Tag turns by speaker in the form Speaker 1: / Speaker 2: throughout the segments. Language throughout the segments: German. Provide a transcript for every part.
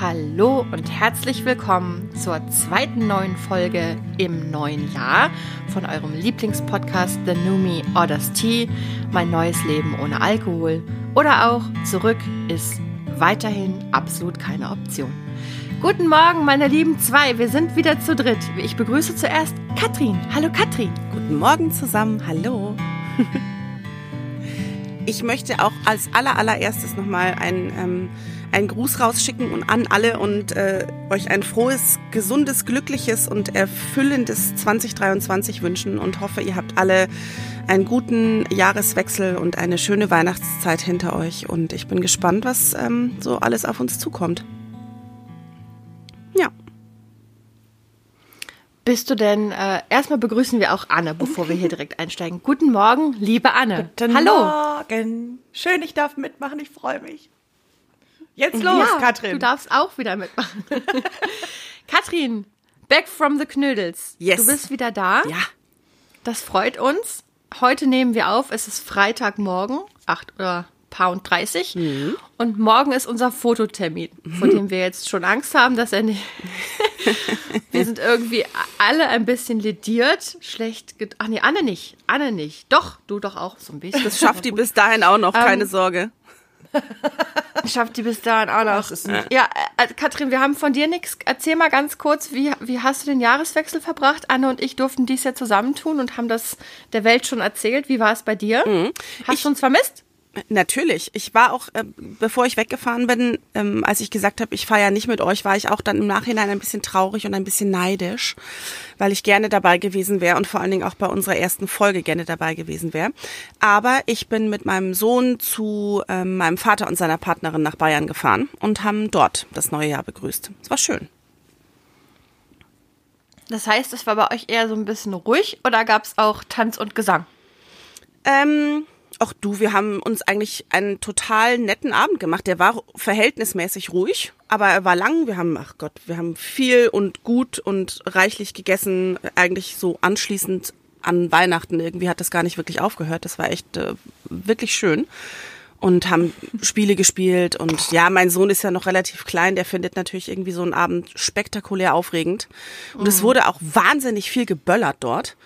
Speaker 1: Hallo und herzlich willkommen zur zweiten neuen Folge im neuen Jahr von eurem Lieblingspodcast The New Me Orders Tea, mein neues Leben ohne Alkohol oder auch zurück ist weiterhin absolut keine Option. Guten Morgen, meine lieben zwei, wir sind wieder zu dritt. Ich begrüße zuerst Katrin. Hallo Katrin.
Speaker 2: Guten Morgen zusammen, hallo. Ich möchte auch als aller allererstes nochmal ein ähm, einen Gruß rausschicken und an alle und äh, euch ein frohes, gesundes, glückliches und erfüllendes 2023 wünschen und hoffe, ihr habt alle einen guten Jahreswechsel und eine schöne Weihnachtszeit hinter euch. Und ich bin gespannt, was ähm, so alles auf uns zukommt. Ja.
Speaker 1: Bist du denn, äh, erstmal begrüßen wir auch Anne, bevor wir hier direkt einsteigen. Guten Morgen, liebe Anne.
Speaker 3: Guten Hallo. Morgen. Schön, ich darf mitmachen, ich freue mich. Jetzt los, ja, Katrin.
Speaker 1: Du darfst auch wieder mitmachen. Katrin, back from the Knödels. Yes. Du bist wieder da.
Speaker 2: Ja.
Speaker 1: Das freut uns. Heute nehmen wir auf. Es ist Freitagmorgen, 8 oder Pound 30. Mhm. Und morgen ist unser Fototermin, vor dem wir jetzt schon Angst haben, dass er nicht. wir sind irgendwie alle ein bisschen lediert, schlecht. Ach nee, Anne nicht. Anne nicht. Doch, du doch auch so ein bisschen.
Speaker 2: Das schafft die bis dahin auch noch, keine ähm, Sorge.
Speaker 1: Schafft die bis dahin auch noch. Ja, äh, Katrin, wir haben von dir nichts. Erzähl mal ganz kurz, wie, wie hast du den Jahreswechsel verbracht? Anne und ich durften dies ja zusammentun und haben das der Welt schon erzählt. Wie war es bei dir? Mhm. Hast ich, du uns vermisst?
Speaker 2: Natürlich. Ich war auch, äh, bevor ich weggefahren bin, ähm, als ich gesagt habe, ich fahre ja nicht mit euch, war ich auch dann im Nachhinein ein bisschen traurig und ein bisschen neidisch, weil ich gerne dabei gewesen wäre und vor allen Dingen auch bei unserer ersten Folge gerne dabei gewesen wäre. Aber ich bin mit meinem Sohn zu ähm, meinem Vater und seiner Partnerin nach Bayern gefahren und haben dort das neue Jahr begrüßt. Es war schön.
Speaker 1: Das heißt, es war bei euch eher so ein bisschen ruhig oder gab es auch Tanz und Gesang?
Speaker 2: Ähm, Ach du, wir haben uns eigentlich einen total netten Abend gemacht. Der war verhältnismäßig ruhig, aber er war lang. Wir haben, ach Gott, wir haben viel und gut und reichlich gegessen. Eigentlich so anschließend an Weihnachten. Irgendwie hat das gar nicht wirklich aufgehört. Das war echt äh, wirklich schön. Und haben Spiele gespielt. Und ja, mein Sohn ist ja noch relativ klein. Der findet natürlich irgendwie so einen Abend spektakulär aufregend. Und es mhm. wurde auch wahnsinnig viel geböllert dort.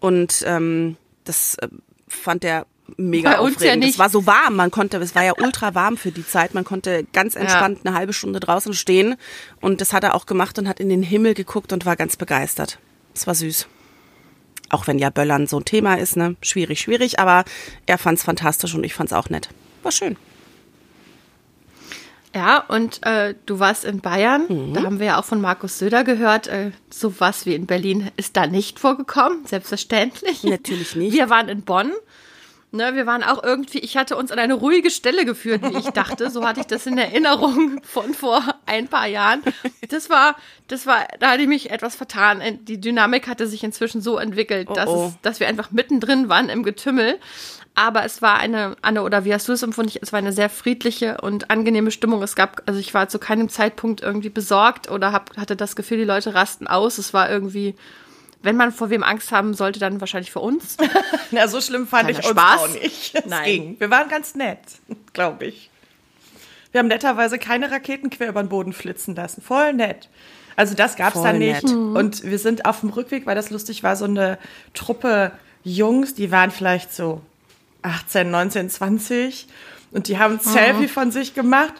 Speaker 2: Und ähm, das äh, fand er mega Bei aufregend. Ja nicht. Es war so warm, man konnte, es war ja ultra warm für die Zeit, man konnte ganz entspannt eine halbe Stunde draußen stehen und das hat er auch gemacht und hat in den Himmel geguckt und war ganz begeistert. Es war süß. Auch wenn ja Böllern so ein Thema ist, ne? Schwierig, schwierig, aber er fand's fantastisch und ich fand's auch nett. War schön.
Speaker 1: Ja, und äh, du warst in Bayern, mhm. da haben wir ja auch von Markus Söder gehört, äh, sowas wie in Berlin ist da nicht vorgekommen, selbstverständlich.
Speaker 2: Natürlich nicht.
Speaker 1: Wir waren in Bonn Ne, wir waren auch irgendwie, ich hatte uns an eine ruhige Stelle geführt, wie ich dachte. So hatte ich das in Erinnerung von vor ein paar Jahren. Das war, das war, da hatte ich mich etwas vertan. Die Dynamik hatte sich inzwischen so entwickelt, oh, dass, oh. Es, dass wir einfach mittendrin waren im Getümmel. Aber es war eine, Anne, oder wie hast du es empfunden? Es war eine sehr friedliche und angenehme Stimmung. Es gab, also ich war zu keinem Zeitpunkt irgendwie besorgt oder hab, hatte das Gefühl, die Leute rasten aus. Es war irgendwie, wenn man vor wem Angst haben sollte, dann wahrscheinlich vor uns.
Speaker 3: Na, so schlimm fand Kleiner ich uns Spaß. auch nicht. Es Nein. Ging. Wir waren ganz nett, glaube ich. Wir haben netterweise keine Raketen quer über den Boden flitzen lassen. Voll nett. Also das gab es dann nicht. Nett. Mhm. Und wir sind auf dem Rückweg, weil das lustig war, so eine Truppe Jungs, die waren vielleicht so 18, 19, 20 und die haben ein mhm. Selfie von sich gemacht.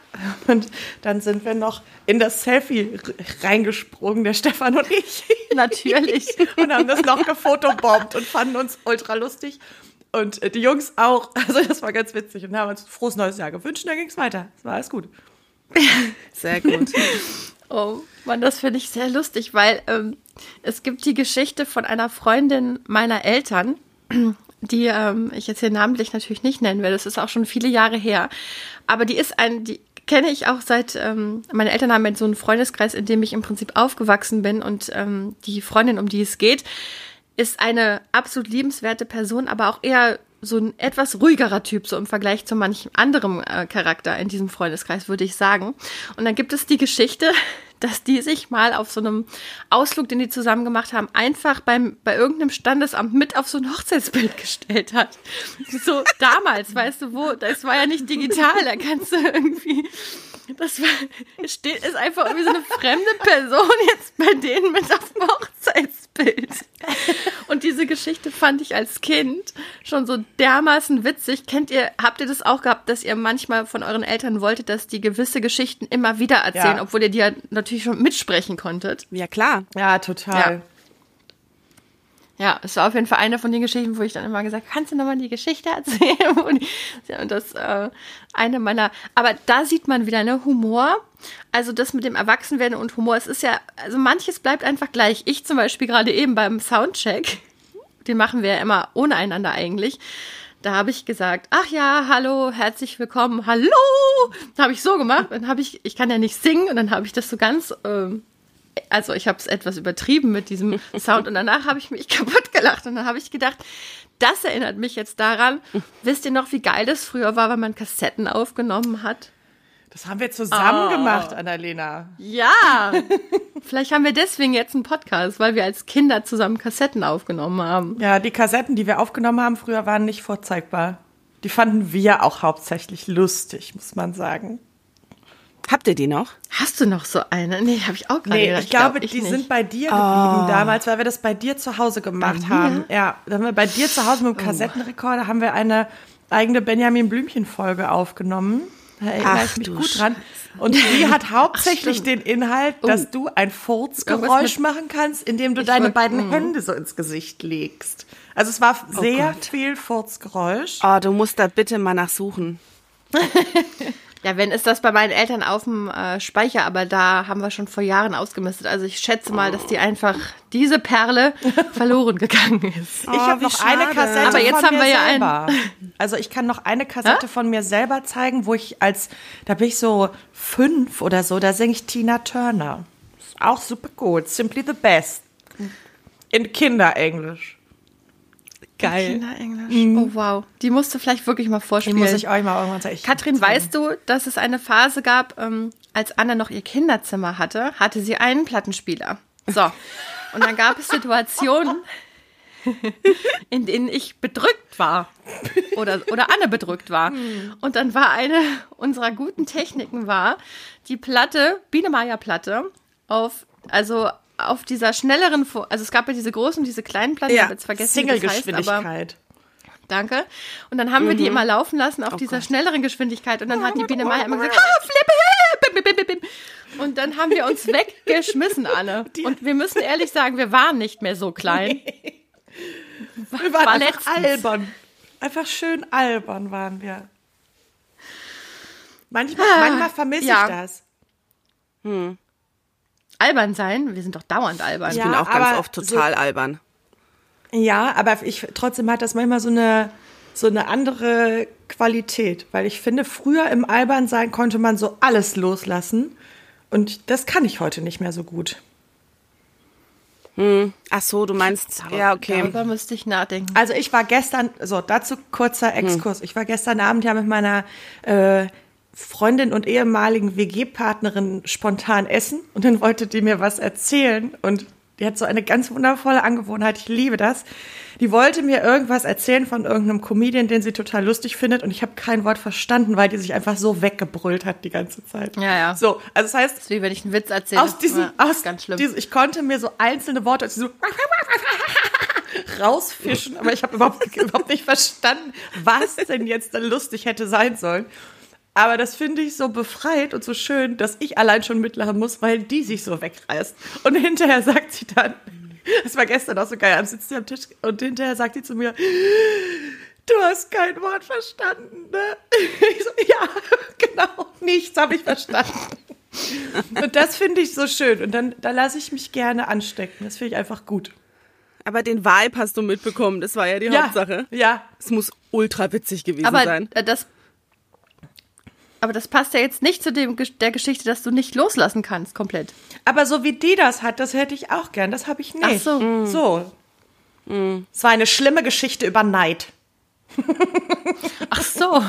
Speaker 3: Und dann sind wir noch in das Selfie reingesprungen, der Stefan und ich.
Speaker 1: Natürlich.
Speaker 3: und haben das noch gefotobombt und fanden uns ultra lustig. Und äh, die Jungs auch. Also das war ganz witzig. Und haben uns ein frohes neues Jahr gewünscht und dann ging es weiter. Es war alles gut.
Speaker 1: Sehr gut. Oh Mann, das finde ich sehr lustig, weil ähm, es gibt die Geschichte von einer Freundin meiner Eltern, die ähm, ich jetzt hier namentlich natürlich nicht nennen werde. Das ist auch schon viele Jahre her. Aber die ist ein, die kenne ich auch seit, ähm, meine Eltern haben so einen Freundeskreis, in dem ich im Prinzip aufgewachsen bin und ähm, die Freundin, um die es geht, ist eine absolut liebenswerte Person, aber auch eher so ein etwas ruhigerer Typ, so im Vergleich zu manchem anderem äh, Charakter in diesem Freundeskreis, würde ich sagen. Und dann gibt es die Geschichte, dass die sich mal auf so einem Ausflug, den die zusammen gemacht haben, einfach beim, bei irgendeinem Standesamt mit auf so ein Hochzeitsbild gestellt hat. So damals, weißt du wo, das war ja nicht digital, da kannst du irgendwie Das war, steht, ist einfach irgendwie so eine fremde Person jetzt bei denen mit auf dem Hochzeitsbild. Und diese Geschichte fand ich als Kind schon so dermaßen witzig. Kennt ihr, habt ihr das auch gehabt, dass ihr manchmal von euren Eltern wolltet, dass die gewisse Geschichten immer wieder erzählen, ja. obwohl ihr die ja natürlich schon mitsprechen konntet?
Speaker 2: Ja, klar.
Speaker 3: Ja, total. Ja.
Speaker 1: Ja, es war auf jeden Fall eine von den Geschichten, wo ich dann immer gesagt, kannst du nochmal die Geschichte erzählen? Und das äh, eine meiner, aber da sieht man wieder ne Humor. Also das mit dem Erwachsenwerden und Humor, es ist ja, also manches bleibt einfach gleich. Ich zum Beispiel gerade eben beim Soundcheck, den machen wir ja immer ohne einander eigentlich. Da habe ich gesagt, ach ja, hallo, herzlich willkommen, hallo. Habe ich so gemacht, dann habe ich, ich kann ja nicht singen und dann habe ich das so ganz ähm, also ich habe es etwas übertrieben mit diesem Sound und danach habe ich mich kaputt gelacht und dann habe ich gedacht, das erinnert mich jetzt daran. Wisst ihr noch, wie geil das früher war, wenn man Kassetten aufgenommen hat?
Speaker 3: Das haben wir zusammen oh. gemacht, Annalena.
Speaker 1: Ja. Vielleicht haben wir deswegen jetzt einen Podcast, weil wir als Kinder zusammen Kassetten aufgenommen haben.
Speaker 3: Ja, die Kassetten, die wir aufgenommen haben früher, waren nicht vorzeigbar. Die fanden wir auch hauptsächlich lustig, muss man sagen.
Speaker 2: Habt ihr die noch?
Speaker 1: Hast du noch so eine? Nee, habe ich auch gerade. Nee,
Speaker 3: gedacht. ich glaube, ich die nicht. sind bei dir geblieben oh. damals, weil wir das bei dir zu Hause gemacht haben. Ja, da haben wir bei dir zu Hause mit dem oh. Kassettenrekorder haben wir eine eigene Benjamin Blümchen Folge aufgenommen. Da erinnere Ach, ich mich gut dran. Und die hat hauptsächlich Ach, den Inhalt, dass oh. du ein Furzgeräusch machen kannst, indem du deine beiden mh. Hände so ins Gesicht legst. Also es war oh sehr oh viel Furzgeräusch.
Speaker 2: Oh, du musst da bitte mal nachsuchen.
Speaker 1: Ja, wenn ist das bei meinen Eltern auf dem äh, Speicher, aber da haben wir schon vor Jahren ausgemistet. Also ich schätze mal, dass die einfach diese Perle verloren gegangen ist.
Speaker 3: Oh, ich habe noch schade. eine Kassette aber jetzt von haben mir wir ja selber. Ein also ich kann noch eine Kassette Hä? von mir selber zeigen, wo ich als da bin ich so fünf oder so, da singe ich Tina Turner. Ist auch super gut. Simply the best. In Kinderenglisch.
Speaker 1: Geil. Kinderenglisch. Mhm. Oh wow. Die musst du vielleicht wirklich mal vorspielen.
Speaker 3: Die muss ich euch mal irgendwann zeigen.
Speaker 1: Katrin, weißt du, dass es eine Phase gab, ähm, als Anna noch ihr Kinderzimmer hatte, hatte sie einen Plattenspieler. So. Und dann gab es Situationen, in denen ich bedrückt war. Oder, oder Anne bedrückt war. Hm. Und dann war eine unserer guten Techniken war, die Platte, Biene Meier Platte, auf, also auf dieser schnelleren, also es gab ja diese großen und diese kleinen Platten,
Speaker 3: ja, ich habe jetzt vergessen, Single-Geschwindigkeit.
Speaker 1: Danke. Und dann haben mhm. wir die mhm. immer laufen lassen auf oh dieser Gott. schnelleren Geschwindigkeit. Und dann hat die Biene Meier immer gesagt, ah, flippe, und dann haben wir uns weggeschmissen alle. Und wir müssen ehrlich sagen, wir waren nicht mehr so klein.
Speaker 3: Wir waren war einfach letztens. albern. Einfach schön albern waren wir. Manchmal, ah, manchmal vermisse ja. ich das.
Speaker 1: Hm albern sein. Wir sind doch dauernd albern.
Speaker 2: Ich ja, bin auch ganz oft total so, albern.
Speaker 3: Ja, aber ich trotzdem hat das manchmal so eine so eine andere Qualität, weil ich finde, früher im Albernsein konnte man so alles loslassen und das kann ich heute nicht mehr so gut.
Speaker 2: Hm. Ach so, du meinst,
Speaker 1: Dar ja, okay. Darüber müsste ich nachdenken.
Speaker 3: Also ich war gestern, so dazu kurzer hm. Exkurs. Hm. Ich war gestern Abend ja mit meiner äh, Freundin und ehemaligen WG-Partnerin spontan essen und dann wollte die mir was erzählen und die hat so eine ganz wundervolle Angewohnheit, ich liebe das. Die wollte mir irgendwas erzählen von irgendeinem Comedian, den sie total lustig findet und ich habe kein Wort verstanden, weil die sich einfach so weggebrüllt hat die ganze Zeit.
Speaker 1: Ja, ja.
Speaker 3: So, also das heißt, das
Speaker 1: ist wie wenn ich einen Witz erzähle.
Speaker 3: Aus diesem, ja, aus ganz schlimm. Diesem, ich konnte mir so einzelne Worte so rausfischen, aber ich habe überhaupt, überhaupt nicht verstanden, was denn jetzt lustig hätte sein sollen. Aber das finde ich so befreit und so schön, dass ich allein schon mitlachen muss, weil die sich so wegreißt. Und hinterher sagt sie dann, das war gestern auch so geil, dann sitzt sie am Tisch und hinterher sagt sie zu mir, du hast kein Wort verstanden, ne? Ich so, ja, genau, nichts habe ich verstanden. Und das finde ich so schön. Und dann da lasse ich mich gerne anstecken. Das finde ich einfach gut.
Speaker 2: Aber den Vibe hast du mitbekommen, das war ja die ja, Hauptsache.
Speaker 3: Ja.
Speaker 2: Es muss ultra witzig gewesen Aber sein.
Speaker 1: Aber das aber das passt ja jetzt nicht zu dem, der Geschichte, dass du nicht loslassen kannst, komplett.
Speaker 3: Aber so wie die das hat, das hätte ich auch gern. Das habe ich nicht. Ach
Speaker 1: so.
Speaker 3: Mm. So. Mm. Es war eine schlimme Geschichte über Neid.
Speaker 1: Ach so.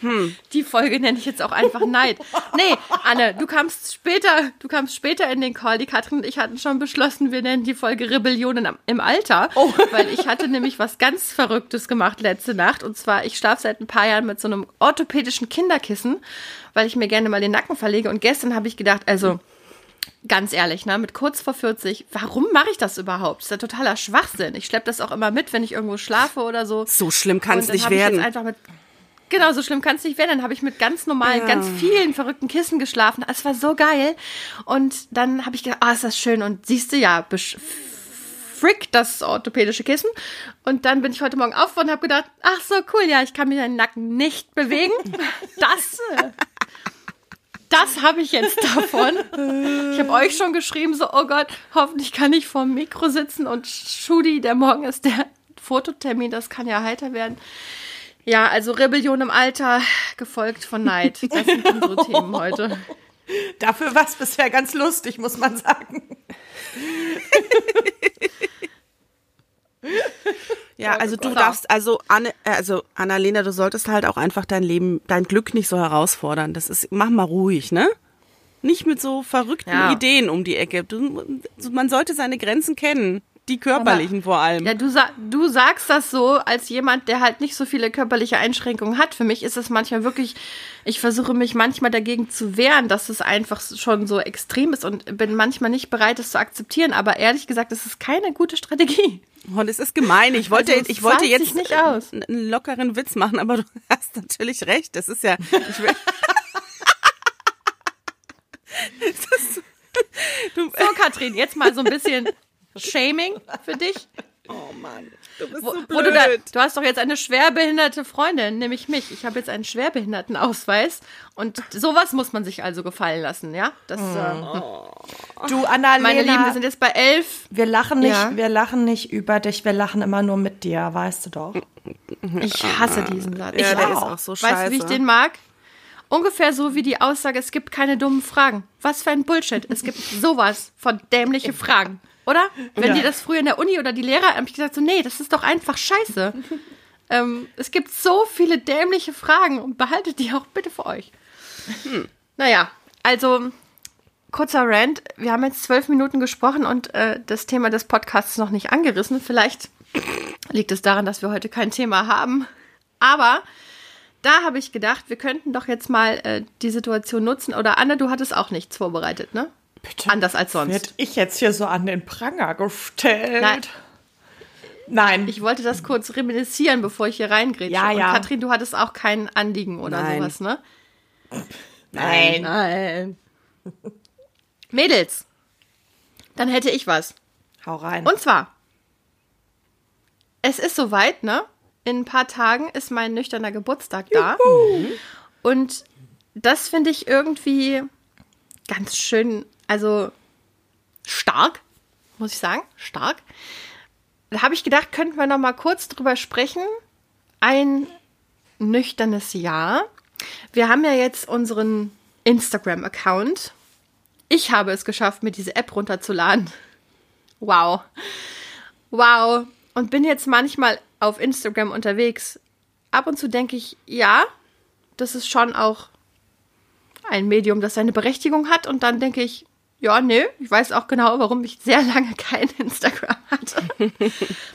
Speaker 1: Hm. Die Folge nenne ich jetzt auch einfach Neid. Nee, Anne, du kamst später, du kamst später in den Call. Die Katrin und ich hatten schon beschlossen, wir nennen die Folge Rebellion im Alter. Oh. Weil ich hatte nämlich was ganz Verrücktes gemacht letzte Nacht. Und zwar, ich schlafe seit ein paar Jahren mit so einem orthopädischen Kinderkissen, weil ich mir gerne mal den Nacken verlege. Und gestern habe ich gedacht, also ganz ehrlich, ne, mit kurz vor 40, warum mache ich das überhaupt? Das ist ja totaler Schwachsinn. Ich schleppe das auch immer mit, wenn ich irgendwo schlafe oder so.
Speaker 2: So schlimm kann es nicht werden.
Speaker 1: einfach mit Genau, so schlimm kann es nicht werden. Dann habe ich mit ganz normalen, ja. ganz vielen verrückten Kissen geschlafen. Es war so geil. Und dann habe ich gedacht, ah, oh, ist das schön. Und siehst du ja, frick das orthopädische Kissen. Und dann bin ich heute Morgen auf und habe gedacht, ach so cool, ja, ich kann mir den Nacken nicht bewegen. Das äh, das habe ich jetzt davon. Ich habe euch schon geschrieben, so, oh Gott, hoffentlich kann ich vorm Mikro sitzen und Schudi, der morgen ist der Fototermin, das kann ja heiter werden. Ja, also Rebellion im Alter, gefolgt von Neid. Das sind unsere Themen heute.
Speaker 3: Dafür war es bisher ganz lustig, muss man sagen.
Speaker 2: Ja, also du darfst, also Anne, äh, also Annalena, du solltest halt auch einfach dein Leben, dein Glück nicht so herausfordern. Das ist, mach mal ruhig, ne? Nicht mit so verrückten ja. Ideen um die Ecke. Du, man sollte seine Grenzen kennen. Die körperlichen vor allem.
Speaker 1: Ja, du, du sagst das so als jemand, der halt nicht so viele körperliche Einschränkungen hat. Für mich ist es manchmal wirklich, ich versuche mich manchmal dagegen zu wehren, dass es einfach schon so extrem ist und bin manchmal nicht bereit, es zu akzeptieren. Aber ehrlich gesagt, es ist keine gute Strategie.
Speaker 2: Und es ist gemein. Ich wollte, also, ich wollte jetzt nicht aus. einen lockeren Witz machen, aber du hast natürlich recht. Das ist ja.
Speaker 1: Das, du, so, Katrin, jetzt mal so ein bisschen Shaming für dich.
Speaker 2: Oh Mann, du bist
Speaker 1: wo,
Speaker 2: so blöd.
Speaker 1: Du, da, du hast doch jetzt eine schwerbehinderte Freundin, nämlich mich. Ich habe jetzt einen Schwerbehindertenausweis und sowas muss man sich also gefallen lassen, ja? Das, oh.
Speaker 3: äh, du, Annalena,
Speaker 1: meine Lieben, wir sind jetzt bei elf.
Speaker 3: Wir lachen nicht, ja. wir lachen nicht über dich, wir lachen immer nur mit dir, weißt du doch.
Speaker 1: Ich hasse diesen Satz.
Speaker 2: Ja,
Speaker 1: ich
Speaker 2: der auch. ist auch so scheiße.
Speaker 1: Weißt du, wie ich den mag? Ungefähr so wie die Aussage, es gibt keine dummen Fragen. Was für ein Bullshit. Es gibt sowas von dämliche Fragen. Oder? Wenn ja. die das früher in der Uni oder die Lehrer haben ich gesagt so, nee, das ist doch einfach scheiße. ähm, es gibt so viele dämliche Fragen und behaltet die auch bitte für euch. Hm. Naja, also kurzer Rant. Wir haben jetzt zwölf Minuten gesprochen und äh, das Thema des Podcasts noch nicht angerissen. Vielleicht liegt es daran, dass wir heute kein Thema haben. Aber da habe ich gedacht, wir könnten doch jetzt mal äh, die Situation nutzen. Oder Anne, du hattest auch nichts vorbereitet, ne? Bitte. Anders als sonst. Wird
Speaker 3: ich jetzt hier so an den Pranger gestellt?
Speaker 1: Nein. Nein. Ich wollte das kurz reminiszieren, bevor ich hier reingrätsche. Ja, ja. Und Katrin, du hattest auch kein Anliegen oder Nein. sowas, ne?
Speaker 3: Nein.
Speaker 1: Nein. Mädels, dann hätte ich was.
Speaker 3: Hau rein.
Speaker 1: Und zwar, es ist soweit, ne? In ein paar Tagen ist mein nüchterner Geburtstag da. Juhu. Und das finde ich irgendwie ganz schön also stark, muss ich sagen, stark. Da habe ich gedacht, könnten wir noch mal kurz drüber sprechen. Ein nüchternes Jahr. Wir haben ja jetzt unseren Instagram-Account. Ich habe es geschafft, mir diese App runterzuladen. Wow. Wow. Und bin jetzt manchmal auf Instagram unterwegs. Ab und zu denke ich, ja, das ist schon auch ein Medium, das seine Berechtigung hat. Und dann denke ich, ja, nö. Ich weiß auch genau, warum ich sehr lange kein Instagram hatte.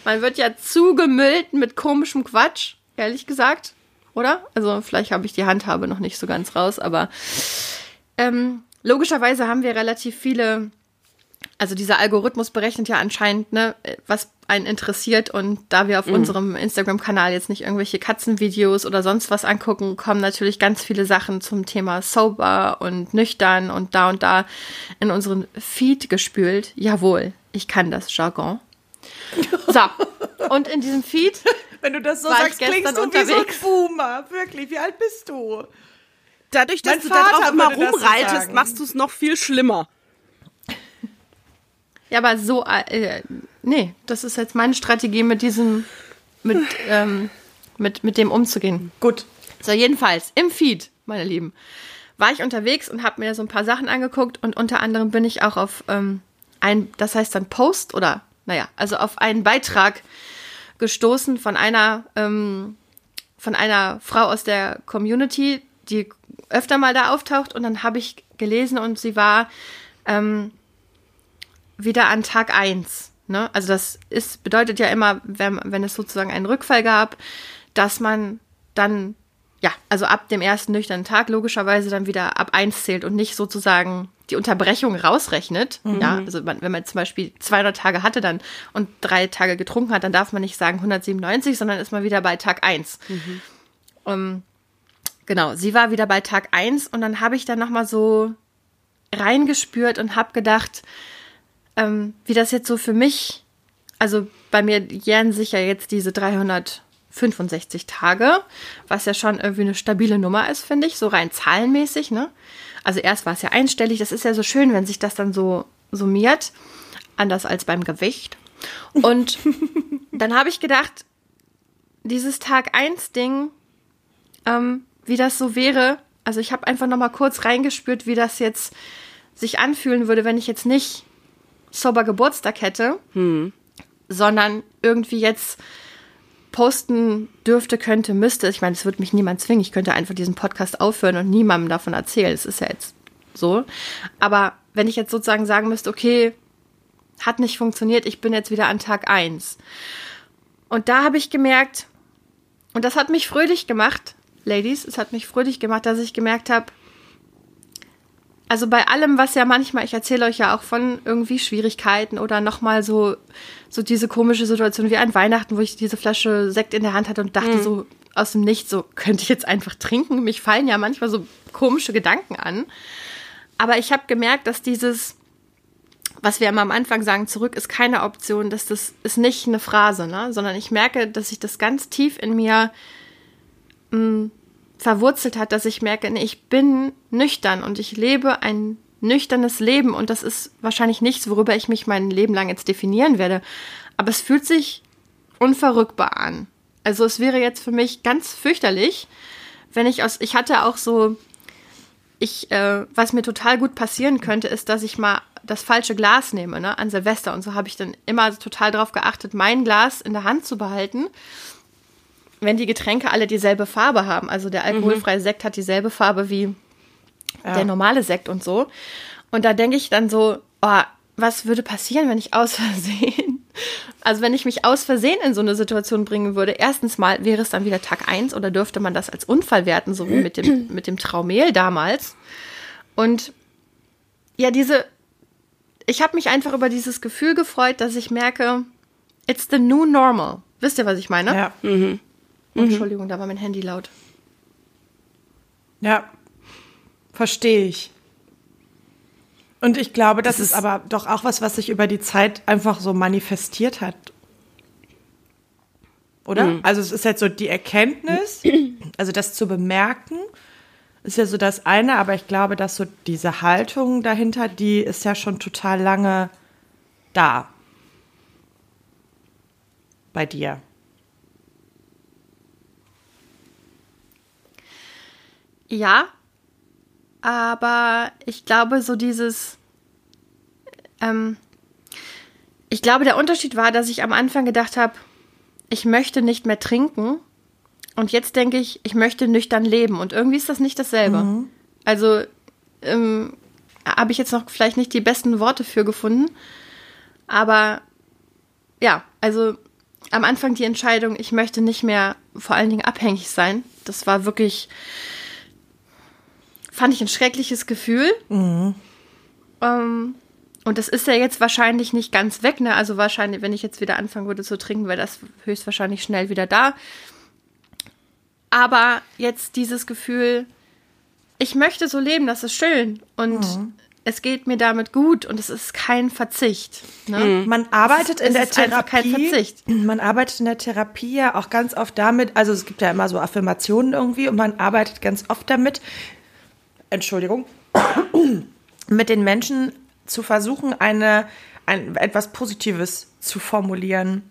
Speaker 1: Man wird ja zugemüllt mit komischem Quatsch, ehrlich gesagt. Oder? Also vielleicht habe ich die Handhabe noch nicht so ganz raus, aber ähm, logischerweise haben wir relativ viele also dieser Algorithmus berechnet ja anscheinend, ne, was einen interessiert und da wir auf mhm. unserem Instagram-Kanal jetzt nicht irgendwelche Katzenvideos oder sonst was angucken, kommen natürlich ganz viele Sachen zum Thema sober und nüchtern und da und da in unseren Feed gespült. Jawohl, ich kann das Jargon. So, und in diesem Feed.
Speaker 3: Wenn du das so sagst, klingst du unterwegs. wie so ein Boomer. Wirklich, wie alt bist du?
Speaker 2: Dadurch, dass mein du Vater da drauf immer rumreitest, machst du es noch viel schlimmer.
Speaker 1: Ja, aber so, äh, nee, das ist jetzt meine Strategie, mit diesem, mit, ähm, mit, mit dem umzugehen.
Speaker 3: Gut.
Speaker 1: So, jedenfalls, im Feed, meine Lieben, war ich unterwegs und habe mir so ein paar Sachen angeguckt und unter anderem bin ich auch auf ähm, ein, das heißt dann Post oder, naja, also auf einen Beitrag gestoßen von einer, ähm, von einer Frau aus der Community, die öfter mal da auftaucht und dann habe ich gelesen und sie war ähm, wieder an Tag 1. Ne? Also das ist, bedeutet ja immer, wenn, wenn es sozusagen einen Rückfall gab, dass man dann, ja, also ab dem ersten nüchternen Tag logischerweise dann wieder ab 1 zählt und nicht sozusagen die Unterbrechung rausrechnet. Mhm. Ja, also man, wenn man zum Beispiel 200 Tage hatte dann und drei Tage getrunken hat, dann darf man nicht sagen 197, sondern ist man wieder bei Tag 1. Mhm. Um, genau, sie war wieder bei Tag 1 und dann habe ich dann nochmal so reingespürt und habe gedacht, ähm, wie das jetzt so für mich, also bei mir jähren sich ja jetzt diese 365 Tage, was ja schon irgendwie eine stabile Nummer ist, finde ich, so rein zahlenmäßig, ne? Also erst war es ja einstellig, das ist ja so schön, wenn sich das dann so summiert, anders als beim Gewicht. Und dann habe ich gedacht, dieses Tag 1 Ding, ähm, wie das so wäre, also ich habe einfach noch mal kurz reingespürt, wie das jetzt sich anfühlen würde, wenn ich jetzt nicht sober Geburtstag hätte, hm. sondern irgendwie jetzt posten dürfte, könnte, müsste. Ich meine, es würde mich niemand zwingen. Ich könnte einfach diesen Podcast aufhören und niemandem davon erzählen. Es ist ja jetzt so. Aber wenn ich jetzt sozusagen sagen müsste, okay, hat nicht funktioniert, ich bin jetzt wieder an Tag 1. Und da habe ich gemerkt, und das hat mich fröhlich gemacht, Ladies, es hat mich fröhlich gemacht, dass ich gemerkt habe, also bei allem, was ja manchmal, ich erzähle euch ja auch von irgendwie Schwierigkeiten oder nochmal so, so diese komische Situation wie an Weihnachten, wo ich diese Flasche Sekt in der Hand hatte und dachte mhm. so aus dem Nichts, so könnte ich jetzt einfach trinken. Mich fallen ja manchmal so komische Gedanken an. Aber ich habe gemerkt, dass dieses, was wir immer am Anfang sagen, zurück ist keine Option, dass das ist nicht eine Phrase, ne? sondern ich merke, dass sich das ganz tief in mir mh, mm, verwurzelt hat, dass ich merke, nee, ich bin nüchtern und ich lebe ein nüchternes Leben und das ist wahrscheinlich nichts, worüber ich mich mein Leben lang jetzt definieren werde. Aber es fühlt sich unverrückbar an. Also es wäre jetzt für mich ganz fürchterlich, wenn ich aus, ich hatte auch so, ich, äh, was mir total gut passieren könnte, ist, dass ich mal das falsche Glas nehme, ne, an Silvester. Und so habe ich dann immer total darauf geachtet, mein Glas in der Hand zu behalten wenn die Getränke alle dieselbe Farbe haben. Also der alkoholfreie mhm. Sekt hat dieselbe Farbe wie ja. der normale Sekt und so. Und da denke ich dann so, oh, was würde passieren, wenn ich aus Versehen, also wenn ich mich aus Versehen in so eine Situation bringen würde? Erstens mal wäre es dann wieder Tag 1 oder dürfte man das als Unfall werten, so wie mit dem, mit dem Traumehl damals. Und ja, diese, ich habe mich einfach über dieses Gefühl gefreut, dass ich merke, it's the new normal. Wisst ihr, was ich meine? Ja. Mhm. Mhm. Entschuldigung, da war mein Handy laut.
Speaker 3: Ja, verstehe ich. Und ich glaube, das, das ist, ist aber doch auch was, was sich über die Zeit einfach so manifestiert hat. Oder? Mhm. Also es ist jetzt so die Erkenntnis, also das zu bemerken, ist ja so das eine, aber ich glaube, dass so diese Haltung dahinter, die ist ja schon total lange da. Bei dir.
Speaker 1: Ja, aber ich glaube, so dieses. Ähm, ich glaube, der Unterschied war, dass ich am Anfang gedacht habe, ich möchte nicht mehr trinken. Und jetzt denke ich, ich möchte nüchtern leben. Und irgendwie ist das nicht dasselbe. Mhm. Also ähm, habe ich jetzt noch vielleicht nicht die besten Worte für gefunden. Aber ja, also am Anfang die Entscheidung, ich möchte nicht mehr vor allen Dingen abhängig sein. Das war wirklich fand ich ein schreckliches Gefühl. Mhm. Ähm, und das ist ja jetzt wahrscheinlich nicht ganz weg, ne? Also wahrscheinlich, wenn ich jetzt wieder anfangen würde zu trinken, wäre das höchstwahrscheinlich schnell wieder da. Aber jetzt dieses Gefühl, ich möchte so leben, das ist schön. Und mhm. es geht mir damit gut und es ist kein Verzicht. Ne?
Speaker 3: Mhm. Man arbeitet ist, in der Therapie. Kein Verzicht. Man arbeitet in der Therapie ja auch ganz oft damit, also es gibt ja immer so Affirmationen irgendwie und man arbeitet ganz oft damit, Entschuldigung, mit den Menschen zu versuchen, eine, ein, etwas Positives zu formulieren.